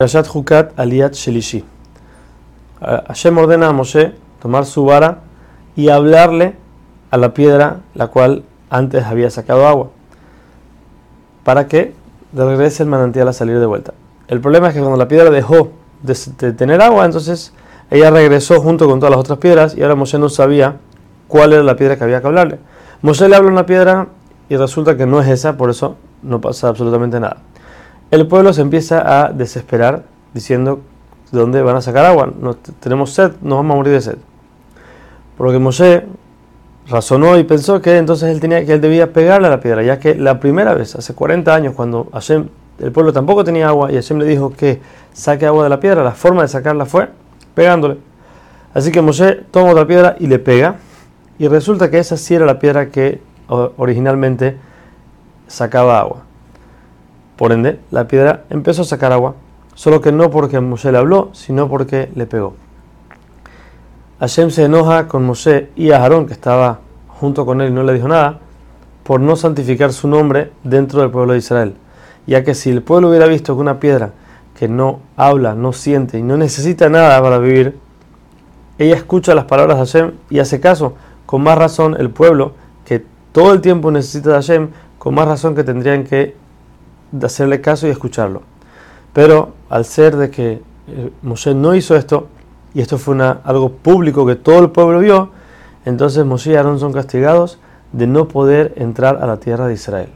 Rayat Hukat Aliat Shelishi. Hashem ordena a Moshe tomar su vara y hablarle a la piedra la cual antes había sacado agua para que regrese el manantial a salir de vuelta. El problema es que cuando la piedra dejó de, tener agua, entonces ella regresó junto con todas las otras piedras y ahora Moshe no sabía cuál era la piedra que había que hablarle. Moshe le habla a una piedra y resulta que no es esa, por eso no pasa absolutamente nada el pueblo se empieza a desesperar diciendo de dónde van a sacar agua. No, tenemos sed, nos vamos a morir de sed. Por lo que Moshe razonó y pensó que entonces él, tenía, que él debía pegarle a la piedra, ya que la primera vez, hace 40 años, cuando Hashem, el pueblo tampoco tenía agua y Hashem le dijo que saque agua de la piedra, la forma de sacarla fue pegándole. Así que Moshe toma otra piedra y le pega, y resulta que esa sí era la piedra que originalmente sacaba agua. Por ende, la piedra empezó a sacar agua, solo que no porque Moshe le habló, sino porque le pegó. Hashem se enoja con Moshe y Aarón, que estaba junto con él y no le dijo nada, por no santificar su nombre dentro del pueblo de Israel. Ya que si el pueblo hubiera visto que una piedra que no habla, no siente y no necesita nada para vivir, ella escucha las palabras de Hashem y hace caso, con más razón el pueblo, que todo el tiempo necesita de Hashem, con más razón que tendrían que de hacerle caso y escucharlo. Pero al ser de que eh, Moshe no hizo esto, y esto fue una, algo público que todo el pueblo vio, entonces Moshe y Aarón son castigados de no poder entrar a la tierra de Israel.